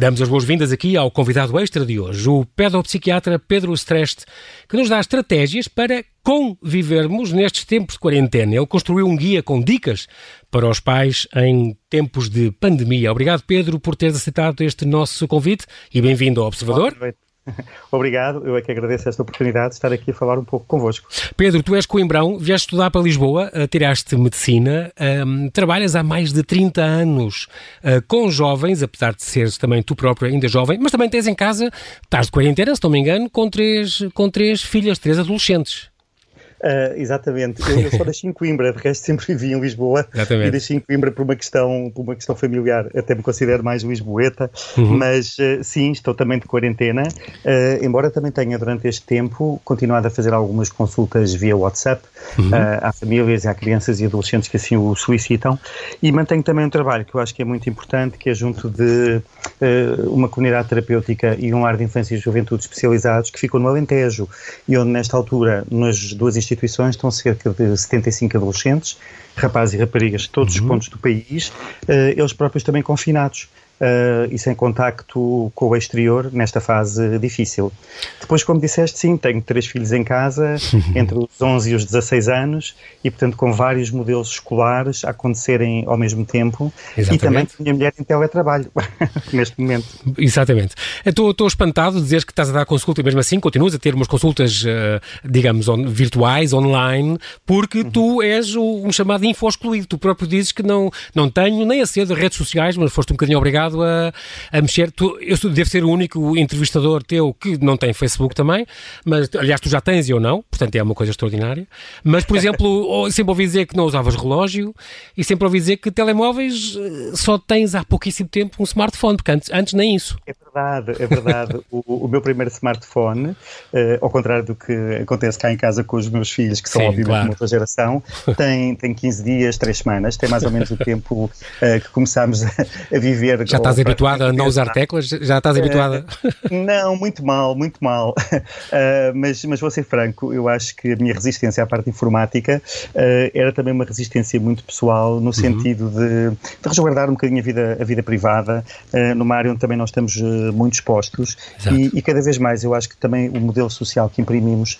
Damos as boas-vindas aqui ao convidado extra de hoje, o pedopsiquiatra Pedro Streste, que nos dá estratégias para convivermos nestes tempos de quarentena. Ele construiu um guia com dicas para os pais em tempos de pandemia. Obrigado, Pedro, por teres aceitado este nosso convite e bem-vindo ao Observador. Obrigado, eu é que agradeço esta oportunidade de estar aqui a falar um pouco convosco. Pedro, tu és coimbrão, vieste estudar para Lisboa, uh, tiraste medicina, um, trabalhas há mais de 30 anos uh, com jovens, apesar de seres também tu próprio ainda jovem, mas também tens em casa, estás de quarentena, se não me engano, com três, com três filhas, três adolescentes. Uh, exatamente. Eu, eu só nasci em Coimbra, de resto sempre vivi em Lisboa exatamente. e nasci em Coimbra por uma questão, por uma questão familiar. Até me considero mais lisboeta, uhum. mas uh, sim, estou também de quarentena, uh, embora também tenha durante este tempo continuado a fazer algumas consultas via WhatsApp uhum. a famílias, a crianças e adolescentes que assim o solicitam e mantenho também um trabalho que eu acho que é muito importante, que é junto de uma comunidade terapêutica e um lar de infância e juventude especializados que ficam no Alentejo e onde nesta altura nas duas instituições instituições estão cerca de 75 adolescentes, rapazes e raparigas de todos uhum. os pontos do país, uh, eles próprios também confinados uh, e sem contacto com o exterior nesta fase difícil. Depois, como disseste, sim, tenho três filhos em casa, entre os 11 e os 16 anos, e portanto com vários modelos escolares a acontecerem ao mesmo tempo, Exatamente. e também com a minha mulher em teletrabalho, neste momento. Exatamente. Estou, estou espantado de dizer que estás a dar consulta e mesmo assim continuas a ter umas consultas, uh, digamos, on, virtuais, online, porque uhum. tu és um chamado info excluído. Tu próprio dizes que não, não tenho nem acedo a redes sociais, mas foste um bocadinho obrigado a, a mexer. Tu, eu devo ser o único entrevistador teu que não tem Facebook também, mas aliás tu já tens e eu não, portanto é uma coisa extraordinária. Mas, por exemplo, sempre ouvi dizer que não usavas relógio e sempre ouvi dizer que telemóveis eh, só tens há pouquíssimo tempo um smartphone, porque antes, antes nem isso. É verdade, é verdade. o, o, meu primeiro smartphone, uh, ao contrário do que acontece cá em casa com os meus filhos, que são Sim, obviamente claro. uma outra geração, tem, tem 15 dias, 3 semanas, tem mais ou menos o tempo uh, que começámos a, a viver. Já estás habituada a não usar teclas? Já estás habituada? Uh, não, muito mal, muito mal. Uh, mas, mas vou ser franco, eu acho que a minha resistência à parte informática uh, era também uma resistência muito pessoal, no uhum. sentido de, de, resguardar um bocadinho a vida, a vida privada, numa área onde também nós estamos muito expostos. E, e, cada vez mais eu acho que também o modelo social que imprimimos,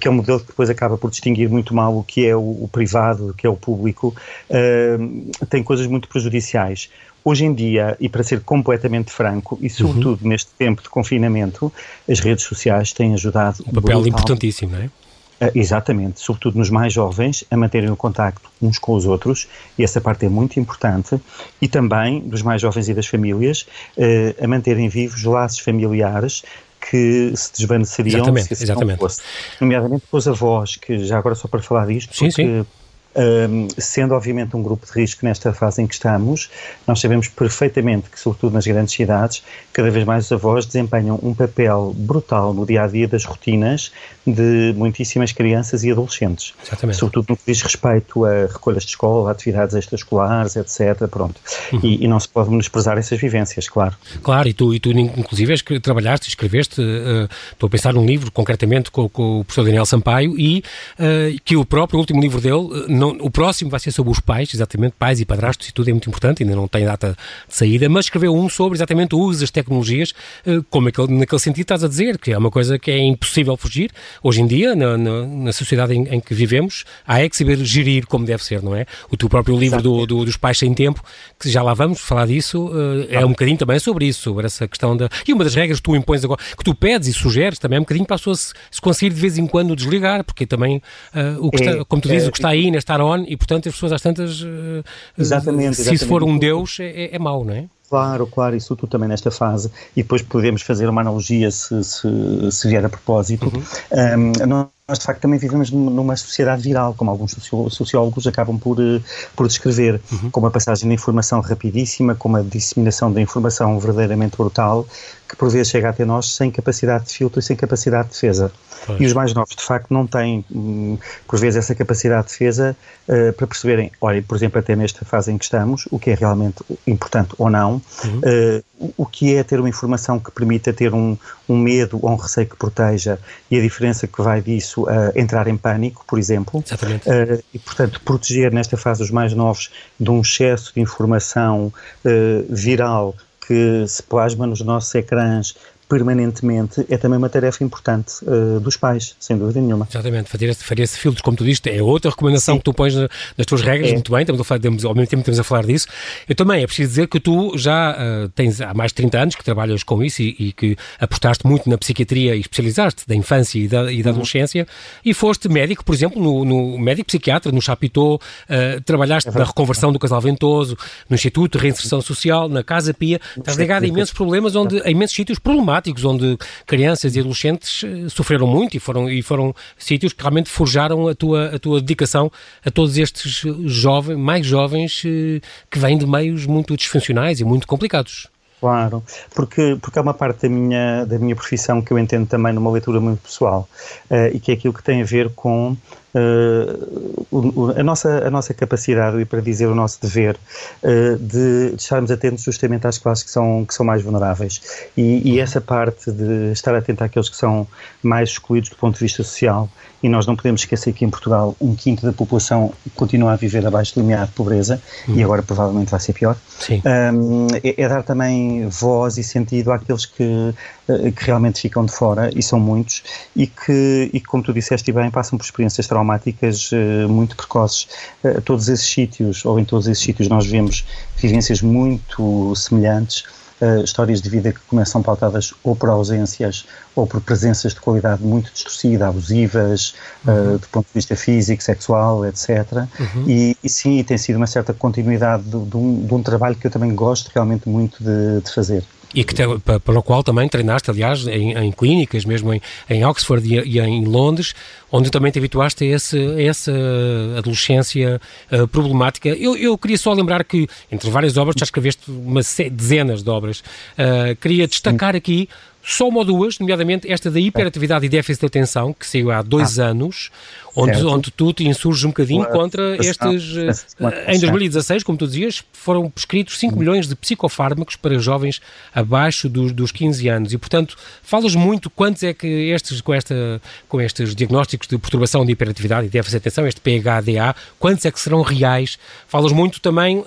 que é um modelo que depois acaba por distinguir muito mal o que é o, o privado, o que é o público, tem coisas muito prejudiciais. Hoje em dia, e para ser completamente franco, e sobretudo uhum. neste tempo de confinamento, as redes sociais têm ajudado. Um papel importantíssimo, não é? Uh, exatamente, sobretudo nos mais jovens, a manterem o contacto uns com os outros, e essa parte é muito importante, e também dos mais jovens e das famílias, uh, a manterem vivos laços familiares que se desvaneceriam exatamente, se exatamente. Nomeadamente com os avós, que já agora só para falar disto, sim, porque sim um, sendo obviamente um grupo de risco nesta fase em que estamos, nós sabemos perfeitamente que, sobretudo nas grandes cidades, cada vez mais os avós desempenham um papel brutal no dia a dia das rotinas de muitíssimas crianças e adolescentes. Exatamente. Sobretudo no que diz respeito a recolhas de escola, atividades extraescolares, etc. Pronto. Uhum. E, e, não se pode menosprezar essas vivências, claro. Claro, e tu, e tu inclusive, que trabalhaste, escreveste, uh, estou a pensar num livro, concretamente com, com o professor Daniel Sampaio, e uh, que o próprio último livro dele não, o próximo vai ser sobre os pais, exatamente, pais e padrastos, e tudo é muito importante, ainda não tem data de saída, mas escreveu um sobre exatamente o uso das tecnologias, eh, como aquele, naquele sentido estás a dizer, que é uma coisa que é impossível fugir. Hoje em dia, na, na, na sociedade em, em, que vivemos, há é que saber gerir como deve ser, não é? O teu próprio livro do, do, dos pais sem tempo, que já lá vamos falar disso, eh, é um bocadinho também sobre isso, sobre essa questão da. E uma das regras que tu impões agora, que tu pedes e sugeres também é um bocadinho para a pessoa se, se conseguir de vez em quando desligar, porque também, uh, o que está, como tu dizes, é, o que está aí, nesta estar on, e portanto as pessoas às tantas. Uh, exatamente, Se isso for um Deus, é, é mau, não é? Claro, claro, isso tudo também nesta fase, e depois podemos fazer uma analogia se, se, se vier a propósito. Uhum. Um, nós de facto também vivemos numa sociedade viral, como alguns sociólogos acabam por, eh, por descrever, uhum. com uma passagem de informação rapidíssima, com uma disseminação da informação verdadeiramente brutal, que por vezes chega até nós sem capacidade de filtro e sem capacidade de defesa. Pois. E os mais novos, de facto, não têm, hum, por vezes, essa capacidade de defesa uh, para perceberem, olha, por exemplo, até nesta fase em que estamos, o que é realmente importante ou não, uhum. uh, o que é ter uma informação que permita ter um, um medo ou um receio que proteja e a diferença que vai disso a entrar em pânico, por exemplo. Exatamente. Uh, e, portanto, proteger nesta fase os mais novos de um excesso de informação viral que que se plasma nos nossos ecrãs permanentemente é também uma tarefa importante uh, dos pais, sem dúvida nenhuma. Exatamente, fazer esse, fazer esse filtro, como tu diste, é outra recomendação Sim. que tu pões nas tuas regras, é. muito bem, estamos a falar, temos, ao mesmo tempo estamos a falar disso. Eu também, é preciso dizer que tu já uh, tens há mais de 30 anos que trabalhas com isso e, e, que apostaste muito na psiquiatria e especializaste da infância e da, e da uhum. adolescência e foste médico, por exemplo, no, no médico psiquiatra, no Chapitó, uh, trabalhaste é na reconversão do casal ventoso, no Instituto de Reinserção Social, na Casa Pia, estás ligado a imensos problemas, onde, a imensos sítios problemáticos onde crianças e adolescentes eh, sofreram muito e foram, e foram sítios que realmente forjaram a tua, a tua dedicação a todos estes jovens, mais jovens eh, que vêm de meios muito disfuncionais e muito complicados. Claro, porque, porque é uma parte da minha, da minha profissão que eu entendo também numa leitura muito pessoal uh, e que é aquilo que tem a ver com uh, a, nossa, a nossa capacidade, e para dizer o nosso dever, uh, de, de, estarmos atentos justamente às classes que são, que são mais vulneráveis. E, e, essa parte de estar atento àqueles que são mais excluídos do ponto de vista social, e nós não podemos esquecer que em Portugal um quinto da população continua a viver abaixo do limiar de pobreza, uhum. e agora provavelmente vai ser pior, um, é, é, dar também voz e sentido àqueles que, eh, que realmente ficam de fora, e são muitos, e que, e como tu disseste bem, passam por experiências traumáticas uh, muito precoces. Uh, todos esses sítios, ou em todos esses sítios, nós vemos vivências muito semelhantes. Uh, histórias de vida que começam pautadas ou por ausências ou por presenças de qualidade muito distorcida, abusivas, uhum. uh, do ponto de vista físico, sexual, etc. Uhum. E, e, sim, tem sido uma certa continuidade de, de, um, de, um, trabalho que eu também gosto realmente muito de, de fazer. E que te, para o qual também treinaste, aliás, em, em clínicas, mesmo em, em Oxford e, e, em Londres, onde também te habituaste a, esse, a essa adolescência uh, problemática. Eu, eu, queria só lembrar que, entre várias obras, já escreveste uma dezenas de obras. Uh, queria destacar aqui só uma ou duas, nomeadamente esta da hiperatividade e déficit de atenção, que saiu há dois ah. anos, onde, onde tu te insurges um bocadinho contra estes. Eh, em 2016, como tu dizias, foram prescritos 5 milhões de psicofármacos para jovens abaixo dos, dos 15 anos. E, portanto, falas muito quantos é que estes, com, esta, com estes diagnósticos de perturbação de hiperatividade e déficit de atenção, este PHDA, quantos é que serão reais? Falas muito também uh,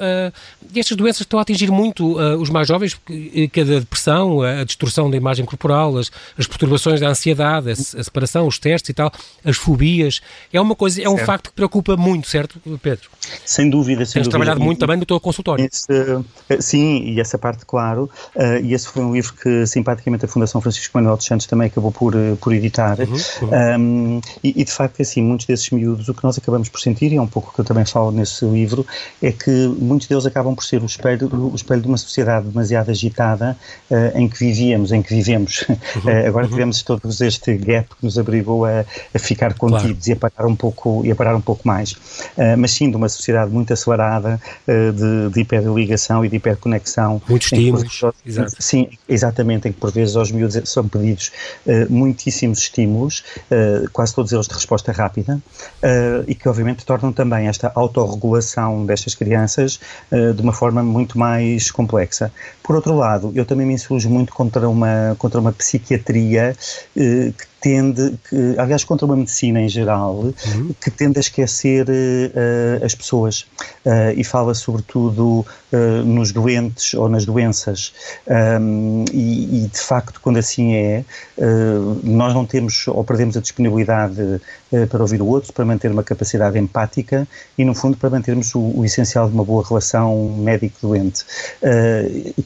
destas doenças que estão a atingir muito uh, os mais jovens, que, a depressão, a distorção da imagem corporal, as, as perturbações da ansiedade, a, a separação, os testes e tal, as fobias é uma coisa, é um certo. facto que preocupa muito, certo, Pedro? Sem dúvida, sem Tens dúvida. trabalhado muito também no teu consultório. Esse, eh, sim, e essa parte, claro, uh, e esse foi um livro que, simpaticamente, a Fundação Francisco Manuel dos Santos também acabou por, eh, por editar. Uhum, uhum. Um, e, e, de facto, assim, muitos desses miúdos, o que nós acabamos por sentir, e é um pouco o que eu também falo nesse livro, é que muitos deles acabam por ser o espelho, o espelho de uma sociedade demasiado agitada uh, em que vivíamos, em que vivemos. Uhum, uh, agora uhum. tivemos todos este gap que nos abrigou a, a ficar contidos claro. e a parar um pouco e a parar um pouco mais. Uh, mas sim, de uma sociedade muito acelerada, uh, de, de hiperligação e de hiperconexão. Muitos estímulos. Exato. Sim, exatamente, em que por vezes aos miúdos são pedidos uh, muitíssimos estímulos, quase todos eles de resposta rápida, e que obviamente tornam também esta autorregulação destas crianças de uma forma muito mais complexa. Por outro lado, eu também me insurjo muito contra uma, contra uma psiquiatria que tende, que, aliás, contra uma medicina em geral, uhum. que tende a esquecer uh, as pessoas uh, e fala sobretudo uh, nos doentes ou nas doenças. Um, e, e, de facto, quando assim é, nós não temos ou perdemos a disponibilidade para ouvir o outro, para manter uma capacidade empática e, no fundo, para mantermos o, o essencial de uma boa relação médico-doente.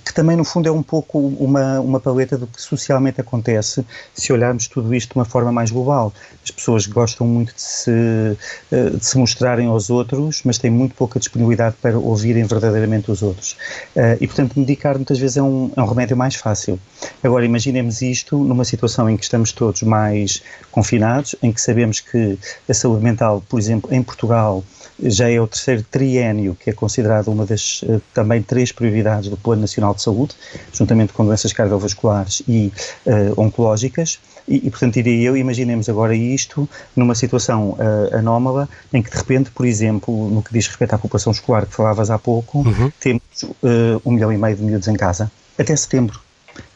que também, no fundo, é um pouco uma, uma paleta do que socialmente acontece se olharmos tudo isto de uma forma mais global. As pessoas gostam muito de se, eh, de se mostrarem aos outros, mas têm muito pouca disponibilidade para ouvirem verdadeiramente os outros. Eh, e, portanto, medicar muitas vezes é um, é um remédio mais fácil. Agora, imaginemos isto numa situação em que estamos todos mais confinados, em que sabemos que a saúde mental, por exemplo, em Portugal, já é o terceiro triênio que é considerado uma das uh, também três prioridades do Plano Nacional de Saúde, juntamente com doenças cardiovasculares e uh, oncológicas. E, e, portanto, diria eu, imaginemos agora isto numa situação uh, anómala em que, de repente, por exemplo, no que diz respeito à população escolar que falavas há pouco, uhum. temos um milhão e meio de miúdos em casa até setembro.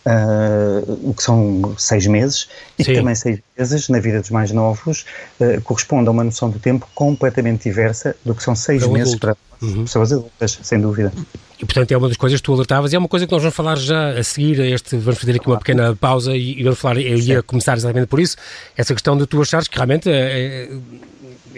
Uh, o que são seis meses, e que também seis meses, na vida dos mais novos, uh, corresponde a uma noção do tempo completamente diversa do que são seis para meses adulto. para uhum. pessoas adultas, sem dúvida. E, portanto, é uma das coisas que tu alertavas e é uma coisa que nós vamos falar já a seguir a este, vamos fazer aqui uma pequena pausa e, e vamos falar, eu ia começar exatamente por isso, essa questão de tu achares que realmente é, é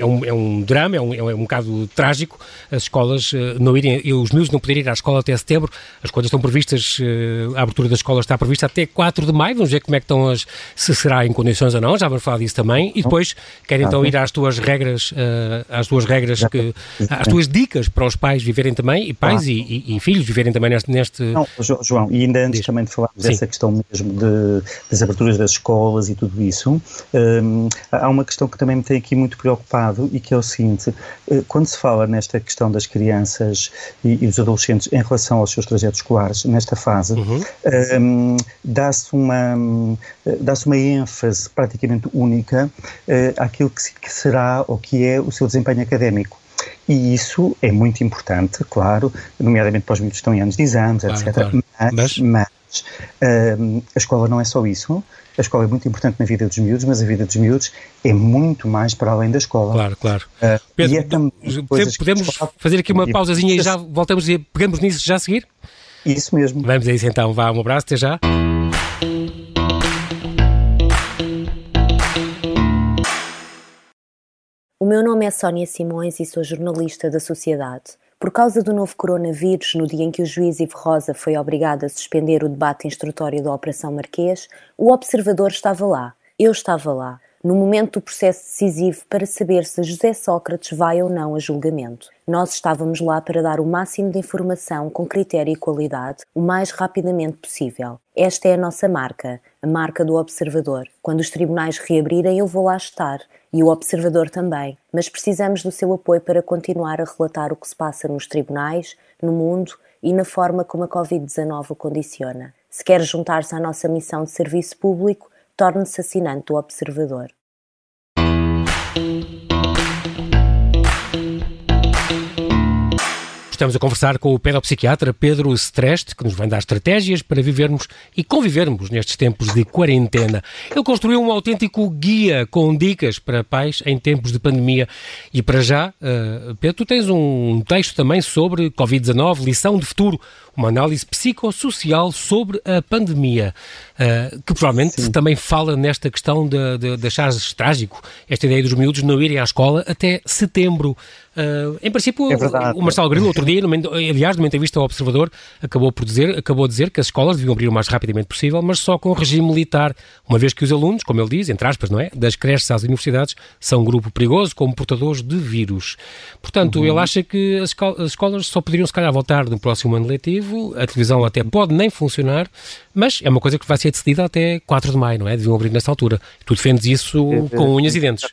um, é um drama, é um, é um bocado trágico as escolas uh, não irem, e os miúdos não poderem ir à escola até setembro, as coisas estão previstas, uh, a abertura da escola está prevista até 4 de maio, vamos ver como é que estão as, se será em condições ou não, já vamos falar disso também, e depois querem então ir às tuas regras, uh, às tuas regras, que, às tuas dicas para os pais viverem também, e pais e, e, e, filhos viverem também neste... neste... Não, João, e ainda antes Diz. também de falarmos Sim. dessa questão mesmo de, das aberturas das escolas e tudo isso, um, há uma questão que também me tem aqui muito preocupado e que é o seguinte, quando se fala nesta questão das crianças e, e dos adolescentes em relação aos seus trajetos escolares nesta fase, uhum. um, dá-se uma, dá uma ênfase praticamente única uh, àquilo que, que será ou que é o seu desempenho académico. E isso é muito importante, claro, nomeadamente para os miúdos que estão em anos de exames, claro, etc. Claro. Mas, mas, mas a escola não é só isso. A escola é muito importante na vida dos miúdos, mas a vida dos miúdos é muito mais para além da escola. Claro, claro. Uh, Pedro, é podemos fazer aqui uma pausazinha e já voltamos e pegamos nisso já a seguir? Isso mesmo. Vamos a isso então. Vá, um abraço, até já. O meu nome é Sónia Simões e sou jornalista da Sociedade. Por causa do novo coronavírus, no dia em que o juiz Ivo Rosa foi obrigado a suspender o debate instrutório da Operação Marquês, o observador estava lá. Eu estava lá, no momento do processo decisivo para saber se José Sócrates vai ou não a julgamento. Nós estávamos lá para dar o máximo de informação com critério e qualidade o mais rapidamente possível. Esta é a nossa marca, a marca do observador. Quando os tribunais reabrirem, eu vou lá estar e o observador também, mas precisamos do seu apoio para continuar a relatar o que se passa nos tribunais, no mundo e na forma como a Covid-19 o condiciona. Se quer juntar-se à nossa missão de serviço público, torne-se assinante do Observador. Estamos a conversar com o pedopsiquiatra Pedro Streste, que nos vai dar estratégias para vivermos e convivermos nestes tempos de quarentena. Ele construiu um autêntico guia com dicas para pais em tempos de pandemia. E para já, uh, Pedro, tu tens um texto também sobre Covid-19, lição de futuro, uma análise psicossocial sobre a pandemia, uh, que provavelmente Sim. também fala nesta questão de, de, de trágico esta ideia dos miúdos não irem à escola até setembro. Uh, em princípio, é o Marcelo Grilo, outro dia, numa, aliás, numa entrevista ao Observador, acabou por dizer, acabou de dizer que as escolas deviam abrir o mais rapidamente possível, mas só com regime militar, uma vez que os alunos, como ele diz, entre aspas, não é, das creches às universidades, são um grupo perigoso como portadores de vírus. Portanto, uhum. ele acha que as, as escolas só poderiam, se calhar, voltar no próximo ano letivo, a televisão até pode nem funcionar, mas é uma coisa que vai ser decidida até 4 de maio, não é? Deviam abrir nesta altura. Tu defendes isso com unhas e dentes.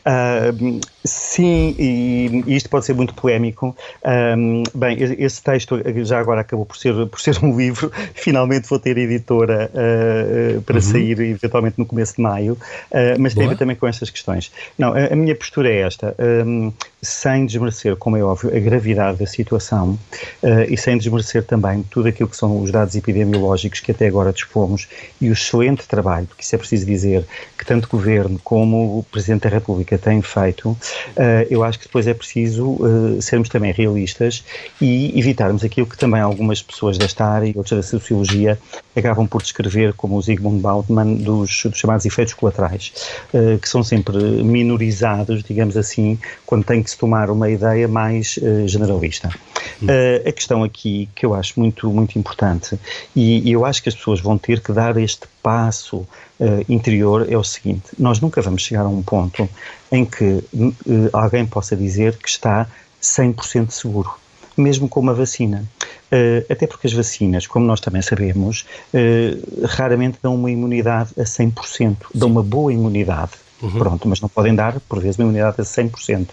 Uh, sim, e, e, isto pode ser muito polémico. Um, bem, esse texto já agora acabou por ser, por ser um livro. Finalmente vou ter editora uh, para uhum. sair eventualmente no começo de maio, uh, mas Boa. tem a ver também com estas questões. Não, a, a minha postura é esta, um, sem desmerecer, como é óbvio, a gravidade da situação e sem desmerecer também tudo aquilo que são os dados epidemiológicos que até agora dispomos e o excelente trabalho, porque isso é preciso dizer, que tanto o Governo como o Presidente da República têm feito, uh, eu acho que depois é preciso uh, sermos também realistas e evitarmos aquilo que também algumas pessoas desta área e outras da sociologia acabam por descrever como o Zygmunt Bauman dos, dos chamados efeitos colaterais, uh, que são sempre minorizados, digamos assim, quando que se tomar uma ideia mais generalista. a questão aqui que eu acho muito, muito importante e, e eu acho que as pessoas vão ter que dar este passo uh, interior é o seguinte: nós nunca vamos chegar a um ponto em que uh, alguém possa dizer que está 100% seguro, mesmo com uma vacina. Uh, até porque as vacinas, como nós também sabemos, raramente dão uma imunidade a 100%, dão uma boa imunidade. Uhum. Pronto, mas não podem dar, por vezes, uma imunidade a 100%.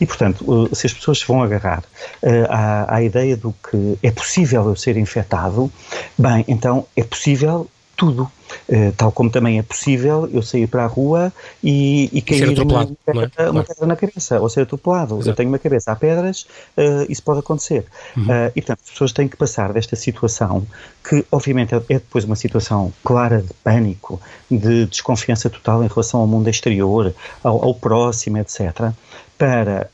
E, portanto, se as pessoas se vão agarrar uh, à, à, ideia do que é possível eu ser infectado, bem, então é possível tudo. Uh, tal como também é possível eu sair para a rua e, e cair uma, pedra, é? uma pedra na cabeça, ou ser atropelado. Exato. Eu tenho uma cabeça a pedras, uh, isso pode acontecer. Uhum. Uh, e, portanto, as pessoas têm que passar desta situação, que obviamente é depois uma situação clara de pânico, de desconfiança total em relação ao mundo exterior, ao, ao próximo, etc., para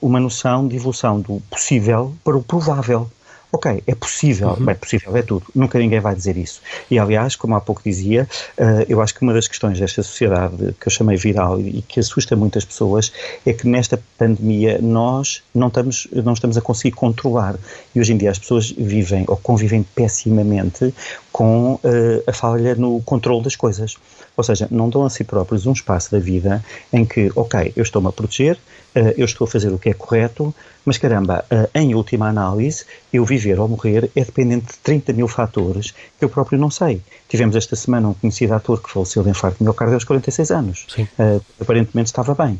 uma noção de evolução do possível para o provável. Ok, é possível, uhum. bem, possível é tudo, nunca ninguém vai dizer isso. E aliás, como há pouco dizia, uh, eu acho que uma das questões desta sociedade que eu chamei viral e que assusta muitas pessoas é que nesta pandemia nós não estamos, não estamos a conseguir controlar. E hoje em dia as pessoas vivem ou convivem pessimamente com uh, a falha no controle das coisas. Ou seja, não dão a si próprios um espaço da vida em que, ok, eu estou-me a proteger, uh, eu estou a fazer o que é correto, mas caramba, uh, em última análise, eu viver ou morrer é dependente de 30 mil fatores que eu próprio não sei. Tivemos esta semana um conhecido ator que faleceu de infarto de miocárdio aos 46 anos. Aparentemente estava bem.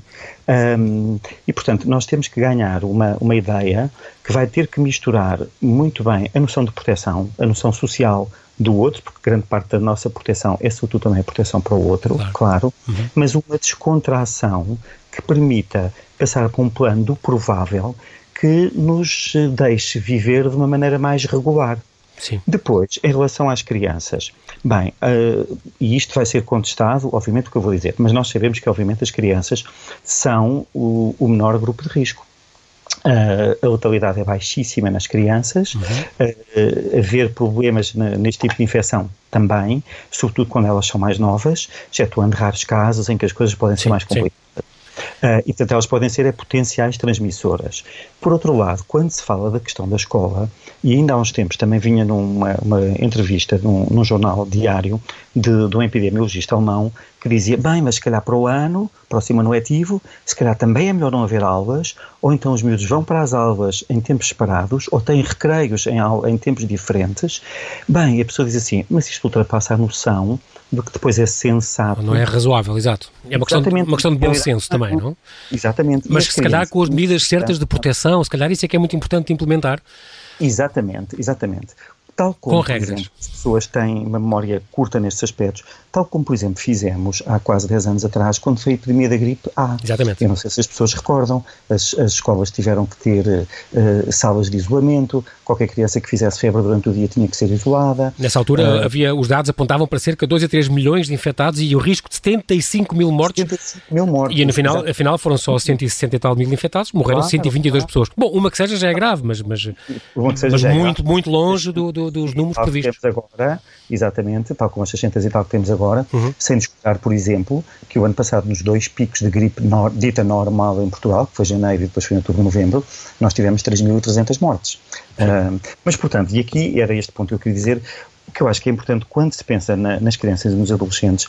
Um, e, portanto, nós temos que ganhar uma, uma ideia que vai ter que misturar muito bem a noção de proteção, a noção social, do outro, porque grande parte da nossa proteção é sobretudo também a proteção para o outro, claro, claro uhum. mas uma descontração que permita passar para um plano do provável que nos deixe viver de uma maneira mais regular. Sim. Depois, em relação às crianças, bem, uh, e isto vai ser contestado, obviamente, o que eu vou dizer, mas nós sabemos que, obviamente, as crianças são o, o menor grupo de risco. Uh, a letalidade é baixíssima nas crianças, uhum. uh, haver problemas neste tipo de infecção também, sobretudo quando elas são mais novas, excetuando raros casos em que as coisas podem sim, ser mais complicadas. Uh, e, portanto, elas podem ser potenciais transmissoras. Por outro lado, quando se fala da questão da escola, e ainda há uns tempos também vinha numa entrevista num, num, jornal diário de, de um epidemiologista alemão que dizia, bem, mas se calhar para o ano, próximo ano letivo, se calhar também é melhor não haver aulas, ou então os miúdos vão para as aulas em tempos separados, ou têm recreios em, em tempos diferentes. Bem, a pessoa diz assim, mas isto ultrapassa a noção do que depois é sensato. Não é razoável, exato. É uma questão, de, uma questão de bom senso também, não? Exatamente. Mas se calhar com as medidas certas de proteção, se calhar isso é que é muito importante implementar. Exatamente, exatamente. Tal como, com. Exemplo, as pessoas têm uma memória curta nestes aspectos, tal como, por exemplo, fizemos há quase 10 anos atrás, quando foi a epidemia da gripe A. Exatamente. Eu não sei se as pessoas recordam, as, as escolas tiveram que ter uh, salas de isolamento, qualquer criança que fizesse febre durante o dia tinha que ser isolada. Nessa altura, uh, havia, os dados apontavam para cerca de 2 a 3 milhões de infectados e o risco de 75 mil mortes. 75 mil mortes. E no final, afinal foram só 160 e tal mil infectados, morreram claro, 122 claro. pessoas. Bom, uma que seja já é grave, mas, mas, mas é muito, grave. muito longe do, do, dos números previstos temos agora, exatamente, tal como as 600 e tal que temos agora, uhum. sem descontar, por exemplo, que o ano passado, nos dois picos de gripe dita normal em Portugal, que foi janeiro e depois foi em outubro, novembro, nós tivemos 3.300 mortes. Uh, mas, portanto, e aqui era este ponto que eu queria dizer, o que eu acho que é importante quando se pensa na, nas crianças e nos adolescentes,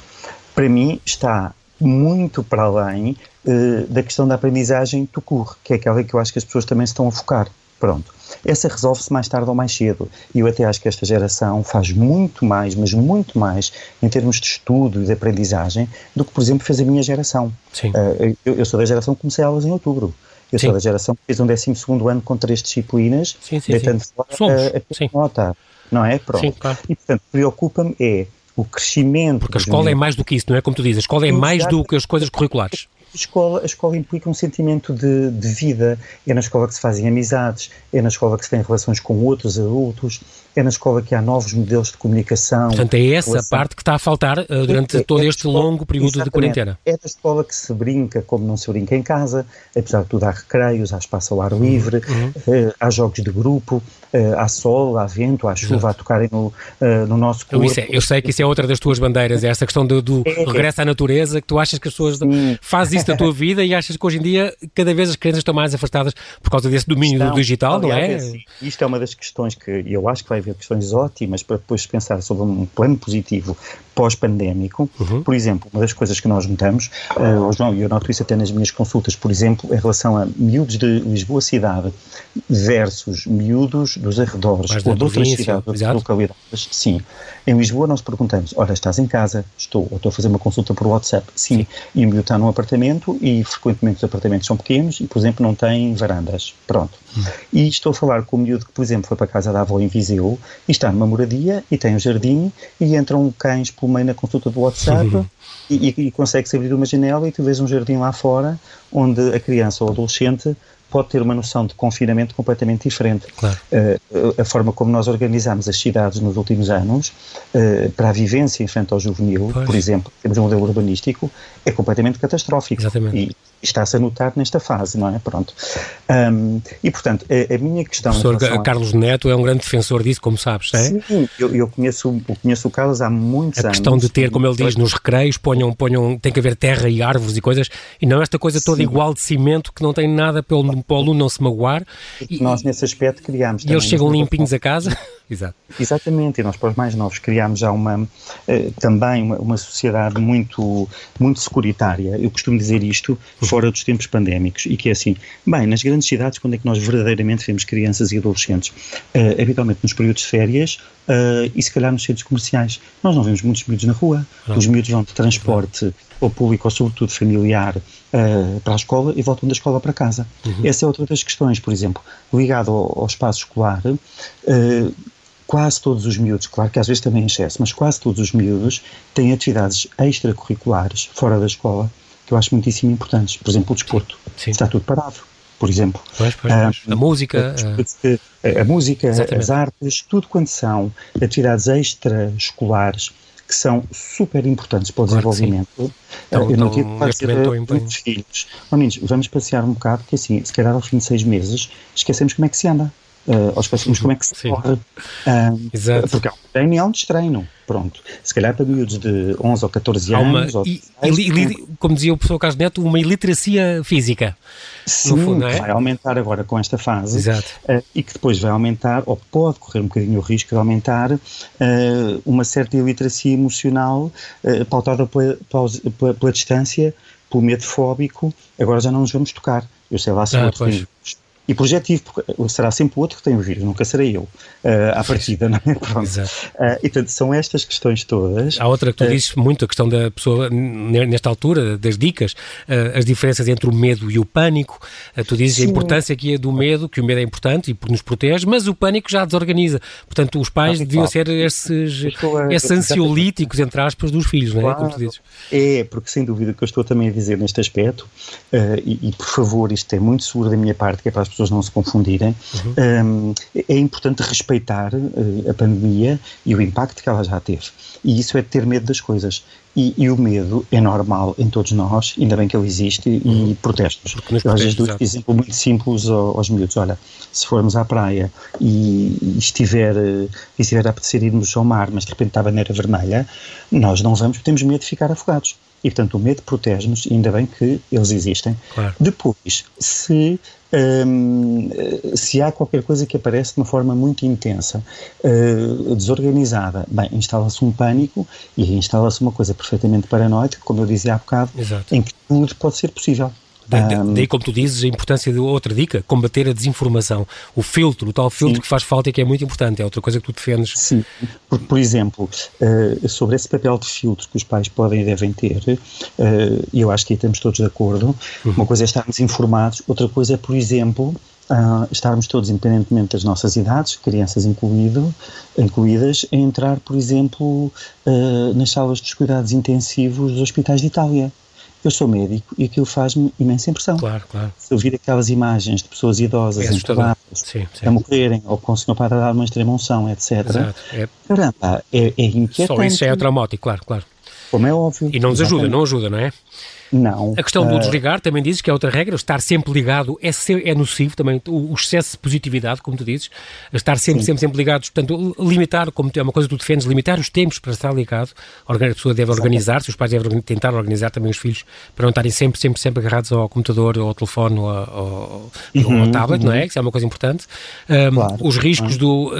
para mim está muito para além uh, da questão da aprendizagem do curso, que é aquela que eu acho que as pessoas também se estão a focar. Pronto. Essa resolve-se mais tarde ou mais cedo. E eu até acho que esta geração faz muito mais, mas muito mais, em termos de estudo e de aprendizagem, do que, por exemplo, fez a minha geração. Sim. Uh, eu, eu, sou da geração que comecei aulas em outubro. Eu sim. sou da geração que fez um 12 ano com três disciplinas, sim, sim, deitando sim. fora Somos. a, a sim. nota. Não é? Pronto. Sim, claro. E, portanto, preocupa-me é o crescimento. Porque a escola é mais do que isso, não é? Como tu dizes, a escola é mais do que as coisas curriculares. Escola, a escola implica um sentimento de, de vida. É na escola que se fazem amizades, é na escola que se tem relações com outros adultos, é na escola que há novos modelos de comunicação. Portanto, é essa relação. parte que está a faltar uh, durante é, é todo este escola, longo período de quarentena. É da escola que se brinca como não se brinca em casa, apesar de tudo há recreios, há espaço ao ar livre, uhum. uh, há jogos de grupo, uh, há sol, há vento, há chuva a tocarem no, no nosso corpo. Eu, é, eu, sei que isso é outra das tuas bandeiras, é essa questão do, do é, regresso à natureza, que tu achas que as pessoas fazem isso da tua vida e achas que hoje em dia cada vez as crianças estão mais afastadas por causa desse domínio Estão, do digital, aliás, não é? Assim, isto é uma das questões que eu acho que vai haver questões ótimas para depois pensar sobre um plano positivo pós-pandémico. Uhum. Por exemplo, uma das coisas que nós notamos, uh, João, e eu noto isso até nas minhas consultas, por exemplo, em relação a miúdos de Lisboa cidade versus miúdos dos arredores ou de outras cidades, outras localidades. Sim. Em Lisboa nós perguntamos, olha, estás em casa? Estou. Ou estou a fazer uma consulta por WhatsApp? Sim. Sim. E o miúdo está num apartamento e frequentemente os apartamentos são pequenos e, por exemplo, não têm varandas. Pronto. Uhum. E estou a falar com o miúdo que, por exemplo, foi para a casa da avó em Viseu e está numa moradia e tem um jardim e entram cães pelo meio na consulta do WhatsApp uhum. e, e, consegue-se abrir uma janela e tu vês um jardim lá fora onde a criança ou adolescente pode ter uma noção de confinamento completamente diferente. Claro. Uh, a forma como nós organizamos as cidades nos últimos anos, uh, para a vivência infantil-juvenil, por exemplo, temos um modelo urbanístico, é completamente catastrófico. Exatamente. E está-se a notar nesta fase, não é? Pronto. Um, e, portanto, a, a, minha questão... O professor Carlos Neto é um grande defensor disso, como sabes, é? Sim, eu, eu, conheço, eu conheço o Carlos há muitos anos. A questão de ter, como ele diz, nos recreios, ponham, ponham, tem que haver terra e árvores e coisas, e não esta coisa toda Sim. igual de cimento que não tem nada para o, para o aluno não se magoar. E, nós, nesse aspecto, criámos... E eles chegam limpinhos a casa... Exato. Exatamente, e nós para os mais novos criámos já uma, eh, também uma, uma, sociedade muito, muito securitária. Eu costumo dizer isto fora dos tempos pandémicos, e que é assim, bem, nas grandes cidades, quando é que nós verdadeiramente vemos crianças e adolescentes? Uh, habitualmente nos períodos de férias uh, e se calhar nos centros comerciais. Nós não vemos muitos miúdos na rua, não. os miúdos vão de transporte ou público ou sobretudo familiar uh, para a escola e voltam da escola para casa. Uhum. Essa é outra das questões, por exemplo, ligado ao, ao espaço escolar, uh, quase todos os miúdos, claro que às vezes também em excesso, mas quase todos os miúdos têm atividades extracurriculares fora da escola que eu acho muitíssimo importantes. Por exemplo, o desporto. Sim. Está tudo parado, por exemplo. Pois, pois, pois. a música. A, a música, Exatamente. as artes, tudo quanto são atividades extraescolares que são super importantes para o claro desenvolvimento. Então, eu não tive que fazer muitos filhos. Meninos, vamos passear um bocado, porque assim, se calhar ao fim de seis meses, esquecemos como é que se anda uh, aos pacientes como é que se Sim. corre. Uh, Exato. Porque há um treino e há um destreino. Pronto. Se calhar para miúdos de 11 ou 14 anos. Uma, ou e, 16, e, como dizia o professor Carlos Neto, uma iliteracia física. Sim, fundo, é? vai aumentar agora com esta fase. Exato. Uh, e que depois vai aumentar, ou pode correr um bocadinho o risco de aumentar, uh, uma certa iliteracia emocional pautada pela, pela, pela, distância, pelo medo fóbico. Agora já não nos vamos tocar. Eu sei lá se ah, outro e projetivo, porque será sempre o outro que tem o vírus, nunca serei eu, uh, à partida, não é? Pronto. Exato. Uh, e portanto, são estas questões todas. Há outra que tu uh, dizes muito, a questão da pessoa, nesta altura, das dicas, uh, as diferenças entre o medo e o pânico. tu dizes sim. a importância aqui é do medo, que o medo é importante e nos protege, mas o pânico já desorganiza. Portanto, os pais ah, deviam ser esses, esses ansiolíticos, entre aspas, dos filhos, não é? Claro. Como tu dizes. É, porque sem dúvida que eu estou também a dizer neste aspecto, e, e por favor, isto é muito seguro da minha parte, que é para as pessoas pessoas não se confundirem, uhum. um, é importante respeitar uh, a pandemia e o impacto que ela já teve. E isso é ter medo das coisas. E, e, o medo é normal em todos nós, ainda bem que ele existe uhum. e protege-nos. Eu às vezes dou este exemplo muito simples aos, aos miúdos: olha, se formos à praia e, e estiver, e estiver a apetecer irmos ao mar, mas de repente está a bandeira vermelha, nós não vamos porque temos medo de ficar afogados. E, portanto, o medo protege-nos, e ainda bem que eles existem. Claro. Depois, se um, se há qualquer coisa que aparece de uma forma muito intensa, uh, desorganizada, bem, instala-se um pânico e instala-se uma coisa perfeitamente paranoica, como eu dizia há bocado, Exato. em que tudo pode ser possível. Da, daí, como tu dizes, a importância de outra dica, combater a desinformação. O filtro, o tal filtro Sim. que faz falta e que é muito importante, é outra coisa que tu defendes. Sim, por, por exemplo, uh, sobre esse papel de filtro que os pais podem e devem ter, uh, eu acho que aí estamos todos de acordo. Uhum. Uma coisa é estarmos informados, outra coisa é, por exemplo, Uh, estarmos todos, independentemente das nossas idades, crianças incluído, incluídas, a entrar, por exemplo, uh, nas salas dos cuidados intensivos dos hospitais de Itália. Eu sou médico e aquilo faz-me imensa impressão. Claro, claro. Se eu vir aquelas imagens de pessoas idosas é entubadas a morrerem ou com o senhor padre a dar uma extrema unção, etc. Exato. É... Caramba, é, é inquietante. Só isso é traumático, claro, claro. Como é óbvio. E não nos ajuda, não ajuda, não é? Não. A questão do uh... desligar também dizes que é outra regra, estar sempre ligado é, ser, é nocivo também, o, o, excesso de positividade, como tu dizes, estar sempre, sempre, sempre ligados, portanto, limitar, como é uma coisa que tu defendes, limitar os tempos para estar ligado, a pessoa deve organizar-se, os pais devem tentar organizar também os filhos para não estarem sempre, sempre, sempre agarrados ao computador, ou ao telefone, ou ao, uhum, ao tablet, uhum. não é? Que isso é uma coisa importante. Um, claro, os riscos do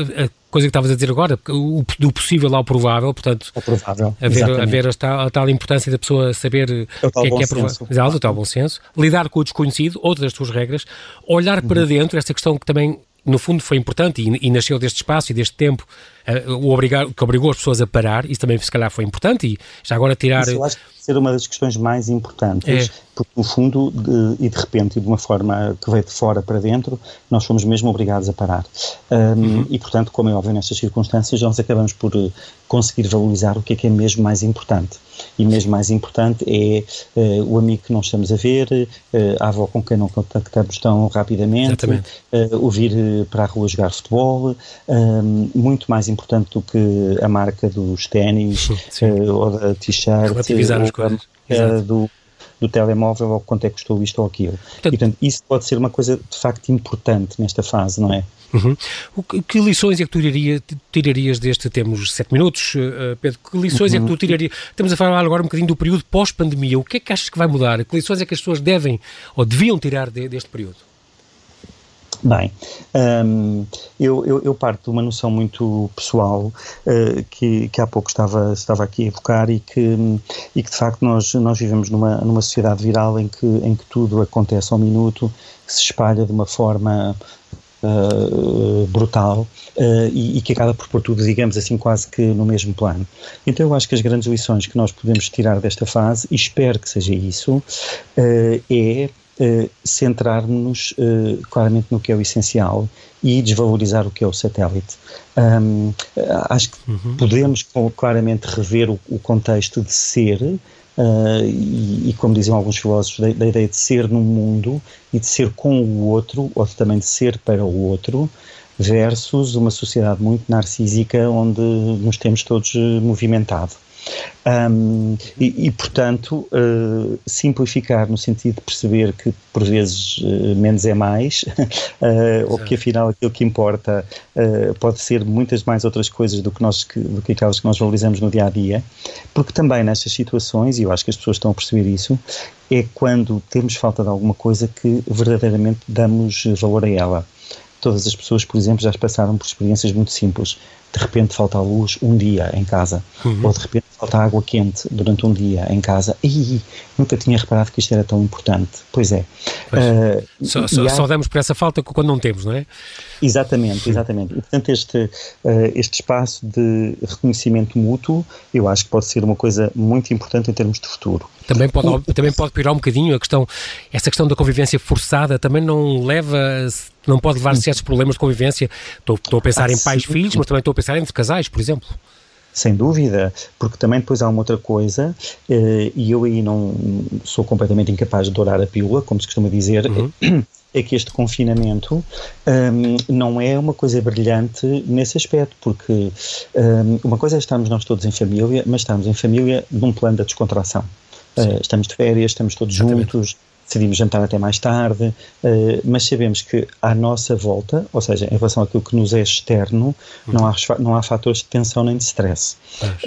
coisa que estavas a dizer agora, o, do possível ao provável, portanto, provável, haver, haver a, tal, a, tal, importância da pessoa saber o que é que é provável, exato, o tal bom senso, lidar com o desconhecido, outra das tuas regras, olhar uhum. para dentro, esta questão que também, no fundo, foi importante e, e nasceu deste espaço e deste tempo o obrigar, que obrigou as pessoas a parar, isso também se calhar foi importante e já agora tirar... Isso eu acho que ser uma das questões mais importantes, é. porque no fundo, de, e de repente, e de uma forma que veio de fora para dentro, nós fomos mesmo obrigados a parar. Um, uhum. E portanto, como é óbvio nestas circunstâncias, nós acabamos por uh, conseguir valorizar o que é que é mesmo mais importante. E mesmo mais importante é uh, o amigo que não estamos a ver, uh, a avó com quem não contactamos tão rapidamente, o vir para a rua jogar futebol, muito mais importante do que a marca dos ténis ou da t-shirt do, do telemóvel ou quanto é que custou isto ou aquilo. Portanto, e, portanto, isso pode ser uma coisa de facto importante nesta fase, não é? Uhum. O que, que, lições é que tu tiraria, tirarias deste, temos sete minutos, uh, Pedro, que lições uhum. é que tu uhum. tirarias, estamos a falar agora um bocadinho do período pós-pandemia, o que é que achas que vai mudar? Que lições é que as pessoas devem ou deviam tirar de, deste período? Bem, um, eu, eu, eu, parto de uma noção muito pessoal uh, que, que há pouco estava, estava aqui a evocar e que, e que de facto nós, nós vivemos numa, numa sociedade viral em que, em que tudo acontece ao minuto, se espalha de uma forma Uh, brutal uh, e, e, que acaba por pôr tudo, digamos assim, quase que no mesmo plano. Então eu acho que as grandes lições que nós podemos tirar desta fase, e espero que seja isso, uh, é uh, centrar-nos uh, claramente no que é o essencial e desvalorizar o que é o satélite. Um, acho que uhum. podemos claramente rever o, o contexto de ser, Uh, e, e, como diziam alguns filósofos, da, da, ideia de ser no mundo e de ser com o outro, ou também de ser para o outro, versus uma sociedade muito narcísica onde nos temos todos movimentado. Um, e, e, portanto, uh, simplificar no sentido de perceber que, por vezes, uh, menos é mais, uh, ou que afinal aquilo que importa pode ser muitas mais outras coisas do que, nós, que, do que aquelas que nós valorizamos no dia a dia, porque também nestas situações, e eu acho que as pessoas estão a perceber isso, é quando temos falta de alguma coisa que verdadeiramente damos valor a ela. Todas as pessoas, por exemplo, já passaram por experiências muito simples de repente falta a luz um dia em casa, uhum. ou de repente falta água quente durante um dia em casa. E nunca tinha reparado que isto era tão importante. Pois é. Pois. Uh, só, só, há... só, damos por essa falta quando não temos, não é? Exatamente, exatamente. E, portanto, este, uh, este espaço de reconhecimento mútuo, eu acho que pode ser uma coisa muito importante em termos de futuro. Também pode, também pode piorar um bocadinho a questão, essa questão da convivência forçada também não leva, não pode levar a certos problemas de convivência. Estou, estou a pensar ah, em pais-filhos, mas também estou a pensar entre casais, por exemplo. Sem dúvida, porque também depois há uma outra coisa, eh, e eu aí não sou completamente incapaz de dourar a pílula, como se costuma dizer, uhum. é que este confinamento um, não é uma coisa brilhante nesse aspecto, porque um, uma coisa é estarmos nós todos em família, mas estamos em família num plano da descontração. Uh, estamos de férias, estamos todos Exatamente. juntos, decidimos jantar até mais tarde, uh, mas sabemos que à nossa volta, ou seja, em relação àquilo que nos é externo, uhum. não, há, não há fatores de tensão nem de stress.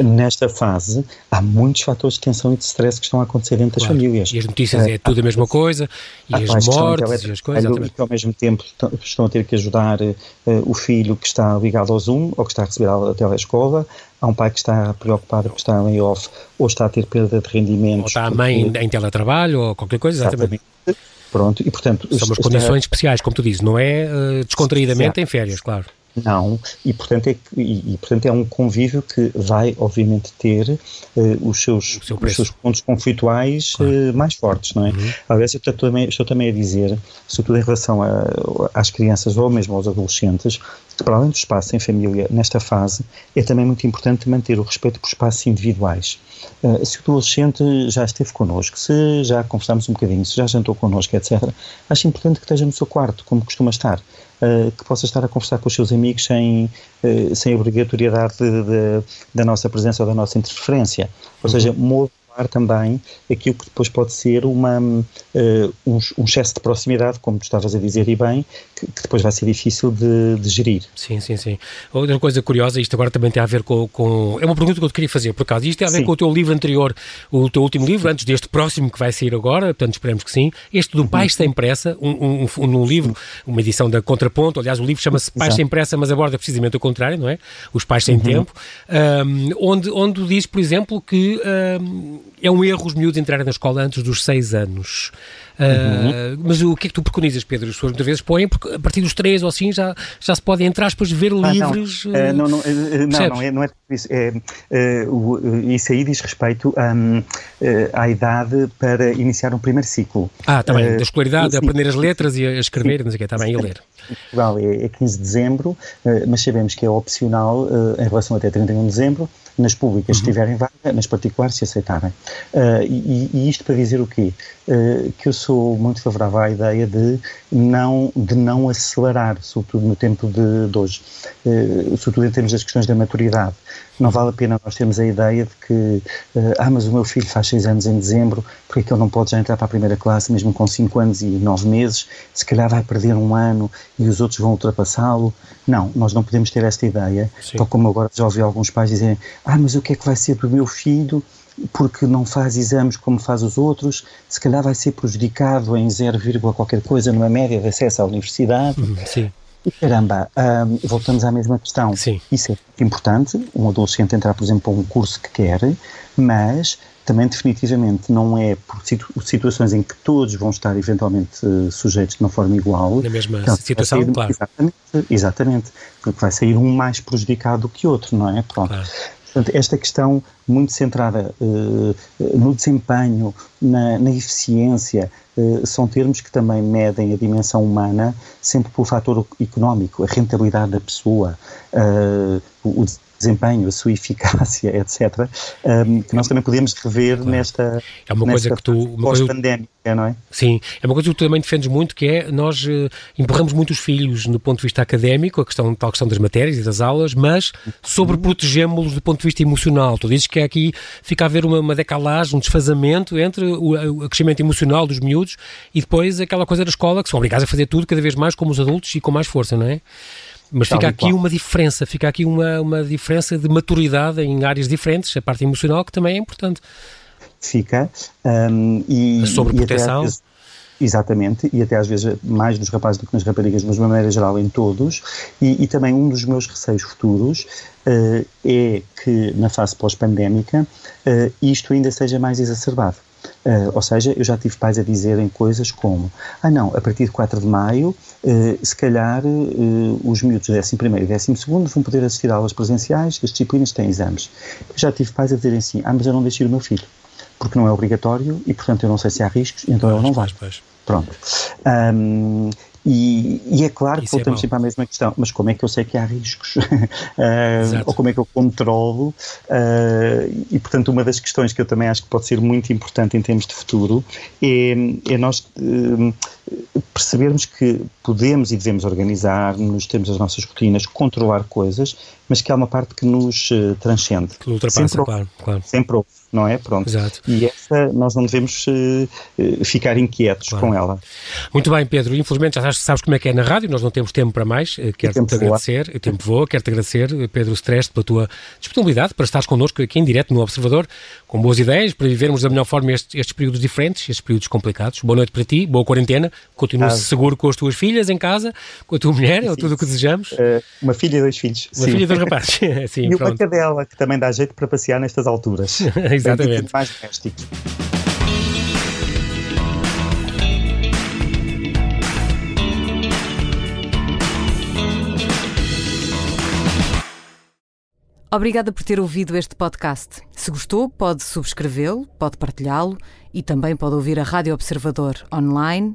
Nesta fase, há muitos fatores de tensão e de stress que estão a acontecer dentro claro. das famílias. E as notícias uh, é tudo a mesma coisa, e as mortes, e as coisas. E que ao mesmo tempo estão a ter que ajudar uh, o filho que está ligado ao Zoom ou que está a receber a telescola, há um pai que está preocupado por estar em layoff ou está a ter perda de rendimentos. Ou está a mãe porque... em teletrabalho ou qualquer coisa, exatamente. exatamente. Pronto, e portanto... São umas condições especiais, como tu dizes, não é uh, descontraídamente em férias, claro. Não, e portanto, é, e, e, portanto é um convívio que vai, obviamente, ter uh, os, seus, seu os seus pontos conflituais claro. uh, mais fortes, não é? Uhum. Aliás, eu estou também, estou também a dizer, sobretudo em relação a, às crianças ou mesmo aos adolescentes, que para além do espaço em família, nesta fase, é também muito importante manter o respeito por espaços individuais. Uh, se o adolescente já esteve connosco, se já conversámos um bocadinho, se já jantou connosco, etc., acho importante que esteja no seu quarto, como costuma estar. Uh, que possa estar a conversar com os seus amigos sem, uh, sem obrigatoriedade de, de, da nossa presença ou da nossa interferência. Ou uhum. seja, também aquilo que depois pode ser uma, uh, um, um, excesso de proximidade, como tu estavas a dizer e bem, que, que depois vai ser difícil de, de, gerir. Sim, sim, sim. Outra coisa curiosa, isto agora também tem a ver com, com é uma pergunta que eu te queria fazer, por acaso, isto tem a ver sim. com o teu livro anterior, o teu último livro, antes deste próximo que vai sair agora, portanto esperemos que sim, este do Pais Sem Pressa, um, um, um, um livro, uma edição da Contraponto, aliás o livro chama-se Pais Sem Pressa, mas aborda precisamente o contrário, não é? Os Pais Sem uhum. Tempo, um, onde, onde diz, por exemplo, que é um erro os miúdos entrarem na escola antes dos seis anos. Uh, Mas o que é que tu preconizas, Pedro? As pessoas muitas vezes põem, porque a partir dos três ou assim já, já se podem entrar, depois ver ah, livros. Não. Uh, não, não, uh, não, não, é, não é isso. É, isso aí diz respeito um, à idade para iniciar um primeiro ciclo. Ah, também, tá da escolaridade, aprender as letras e a escrever, sim, não sei o que, está bem, a ler. Portugal é, é 15 de dezembro, mas sabemos que é opcional em relação até 31 de dezembro, nas públicas uhum. estiverem vaga, nas particulares se aceitarem. Uh, e, e, isto para dizer o quê? Uh, que eu sou muito favorável à ideia de não, de não acelerar, sobretudo no tempo de, de hoje, uh, sobretudo em termos das questões da maturidade. Não vale a pena nós termos a ideia de que, ah, mas o meu filho faz seis anos em dezembro, porque é que ele não pode já entrar para a primeira classe, mesmo com cinco anos e nove meses, se calhar vai perder um ano e os outros vão ultrapassá-lo. Não, nós não podemos ter esta ideia, Sim. tal como agora já ouvi alguns pais dizerem, ah, mas o que é que vai ser do meu filho porque não faz exames como faz os outros, se calhar vai ser prejudicado em 0, qualquer coisa numa média de acesso à universidade. Uhum, sim. E caramba, um, voltamos à mesma questão. Sim. Isso é importante, um adolescente entrar, por exemplo, para um curso que quer, mas também definitivamente não é por situações em que todos vão estar eventualmente uh, sujeitos de uma forma igual. Na mesma situação, sair, claro. Exatamente, exatamente, porque vai sair um mais prejudicado do que outro, não é? Pronto. Claro. Portanto, esta questão muito centrada uh, no desempenho, na, na eficiência, uh, são termos que também medem a dimensão humana sempre pelo fator económico, a rentabilidade da pessoa, uh, o desempenho, a sua eficácia, etc., um, que nós também podemos rever claro. nesta É uma coisa que tu... Uma coisa pandémica, não é? Sim, é uma coisa que tu também defendes muito, que é nós uh, empurramos muito os filhos no ponto de vista académico, a questão, tal questão das matérias e das aulas, mas sobreprotegemos-los do ponto de vista emocional. Tu dizes que aqui fica a haver uma, uma decalagem, um desfazamento entre o, o crescimento emocional dos miúdos e depois aquela coisa da escola, que são obrigados a fazer tudo cada vez mais como os adultos e com mais força, não é? Mas fica aqui uma diferença, fica aqui uma, uma diferença de maturidade em áreas diferentes, a parte emocional que também é importante. Fica. Um, e, a sobreproteção. Exatamente, e até às vezes mais nos rapazes do que nas raparigas, mas de uma maneira geral em todos. E, e também um dos meus receios futuros uh, é que na fase pós-pandémica uh, isto ainda seja mais exacerbado. Uh, ou seja, eu já tive pais a dizerem coisas como: ah, não, a partir de 4 de maio, uh, se calhar uh, os miúdos do 11 e 12 vão poder assistir a aulas presenciais, as disciplinas têm exames. Eu já tive pais a dizerem assim: ah, mas eu não deixei o meu filho, porque não é obrigatório e, portanto, eu não sei se há riscos, então pois, ele não vai. Pois, pois. Pronto. Um, e, e, é claro Isso que é voltamos é sempre à mesma questão, mas como é que eu sei que há riscos? uh, ou como é que eu controlo? Uh, e, portanto, uma das questões que eu também acho que pode ser muito importante em termos de futuro é, é nós uh, percebermos que podemos e devemos organizar-nos, temos as nossas rotinas, controlar coisas, mas que há uma parte que nos transcende. Que ultrapassa, sempre, claro, claro. Sempre houve não é? Pronto. Exato. E essa nós não devemos uh, ficar inquietos claro. com ela. Muito bem, Pedro. Infelizmente já sabes como é que é na rádio, nós não temos tempo para mais. Eh, quero-te agradecer, o tempo voa, quero-te agradecer, Pedro Streste, pela tua disponibilidade para estares connosco aqui em direto no Observador, com boas ideias, para vivermos da melhor forma estes, estes períodos diferentes, estes períodos complicados. Boa noite para ti, boa quarentena, continua ah. seguro com as tuas filhas em casa, com a tua mulher, é tudo o que desejamos. Uh, uma filha e dois filhos. Uma Sim. filha e dois rapazes. Sim, e pronto. uma cadela, que também dá jeito para passear nestas alturas. Exatamente mais doméstico. Obrigada por ter ouvido este podcast. Se gostou, pode subscrevê-lo, pode partilhá-lo e também pode ouvir a Rádio Observador online